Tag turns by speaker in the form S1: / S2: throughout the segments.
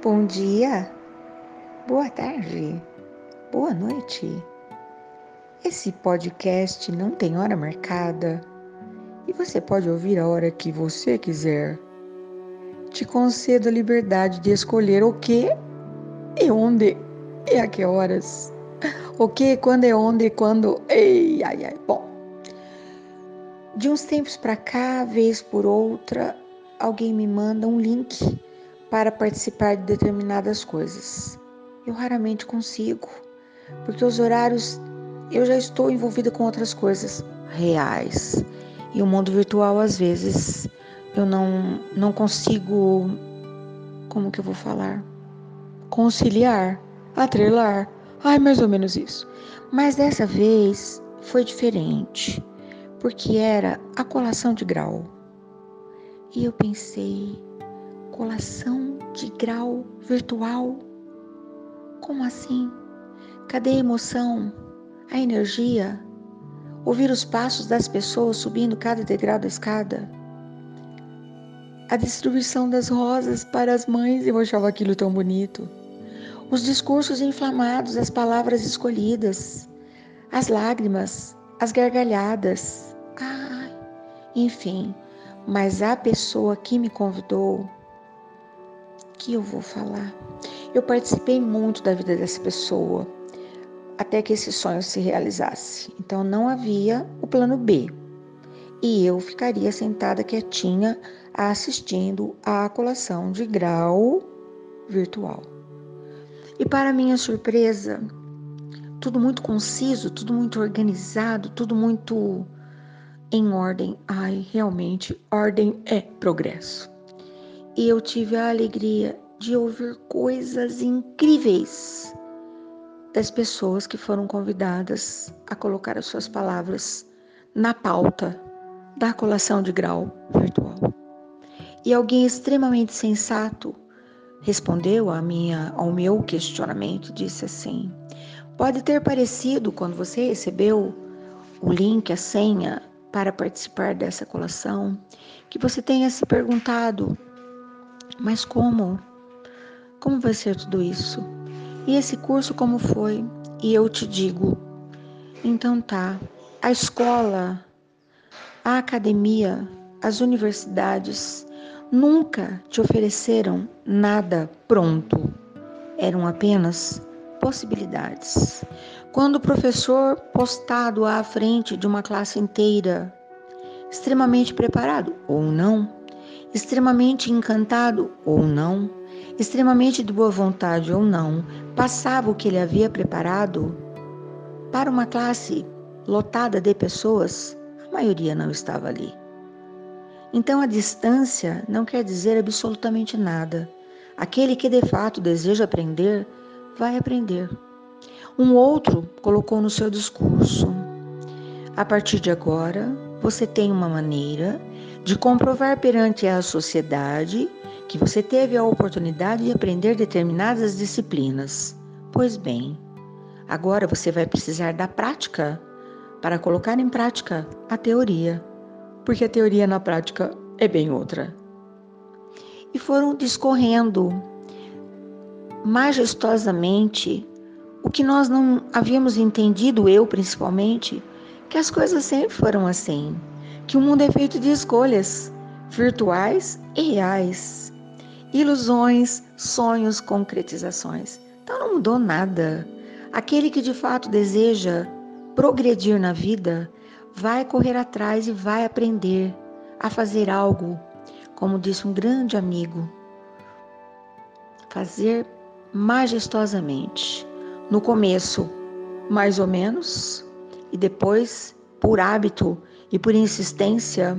S1: Bom dia, boa tarde, boa noite. Esse podcast não tem hora marcada e você pode ouvir a hora que você quiser. Te concedo a liberdade de escolher o que e onde e a que horas. O que, quando e onde e quando. Ei, ai, ai. Bom, de uns tempos para cá, vez por outra, alguém me manda um link para participar de determinadas coisas. Eu raramente consigo, porque os horários eu já estou envolvida com outras coisas reais. E o mundo virtual às vezes eu não não consigo como que eu vou falar? Conciliar, atrelar. Ai, mais ou menos isso. Mas dessa vez foi diferente, porque era a colação de grau. E eu pensei, colação de grau virtual? Como assim? Cadê a emoção, a energia? Ouvir os passos das pessoas subindo cada degrau da escada? A distribuição das rosas para as mães, eu achava aquilo tão bonito. Os discursos inflamados, as palavras escolhidas, as lágrimas, as gargalhadas. Ah, enfim, mas a pessoa que me convidou que eu vou falar? Eu participei muito da vida dessa pessoa até que esse sonho se realizasse. Então não havia o plano B. E eu ficaria sentada quietinha assistindo à colação de grau virtual. E para minha surpresa, tudo muito conciso, tudo muito organizado, tudo muito em ordem. Ai, realmente, ordem é progresso e eu tive a alegria de ouvir coisas incríveis das pessoas que foram convidadas a colocar as suas palavras na pauta da colação de grau virtual. E alguém extremamente sensato respondeu a minha, ao meu questionamento, disse assim: Pode ter parecido quando você recebeu o link, a senha para participar dessa colação, que você tenha se perguntado mas como? Como vai ser tudo isso? E esse curso como foi? E eu te digo, então tá, a escola, a academia, as universidades nunca te ofereceram nada pronto. Eram apenas possibilidades. Quando o professor postado à frente de uma classe inteira, extremamente preparado ou não, extremamente encantado ou não, extremamente de boa vontade ou não, passava o que ele havia preparado para uma classe lotada de pessoas, a maioria não estava ali. Então a distância não quer dizer absolutamente nada. Aquele que de fato deseja aprender, vai aprender. Um outro colocou no seu discurso: a partir de agora, você tem uma maneira de comprovar perante a sociedade que você teve a oportunidade de aprender determinadas disciplinas. Pois bem, agora você vai precisar da prática para colocar em prática a teoria, porque a teoria na prática é bem outra. E foram discorrendo majestosamente o que nós não havíamos entendido, eu principalmente, que as coisas sempre foram assim que o mundo é feito de escolhas virtuais e reais, ilusões, sonhos, concretizações. Então não mudou nada. Aquele que de fato deseja progredir na vida vai correr atrás e vai aprender a fazer algo, como disse um grande amigo, fazer majestosamente. No começo, mais ou menos, e depois, por hábito, e por insistência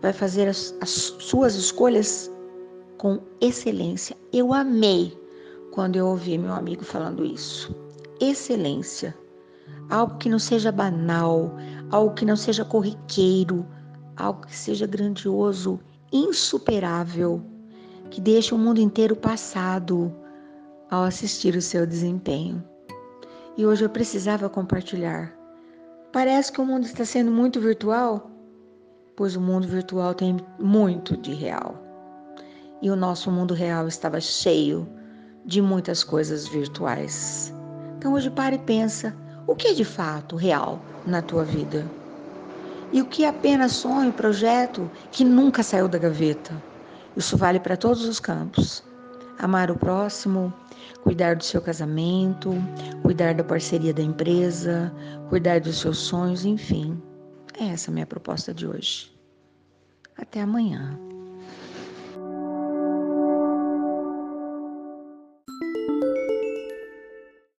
S1: vai fazer as, as suas escolhas com excelência. Eu amei quando eu ouvi meu amigo falando isso. Excelência. Algo que não seja banal, algo que não seja corriqueiro, algo que seja grandioso, insuperável, que deixe o mundo inteiro passado ao assistir o seu desempenho. E hoje eu precisava compartilhar Parece que o mundo está sendo muito virtual, pois o mundo virtual tem muito de real. E o nosso mundo real estava cheio de muitas coisas virtuais. Então hoje para e pensa, o que é de fato real na tua vida? E o que é apenas sonho, projeto que nunca saiu da gaveta? Isso vale para todos os campos. Amar o próximo, cuidar do seu casamento, cuidar da parceria da empresa, cuidar dos seus sonhos, enfim. É essa a minha proposta de hoje. Até amanhã.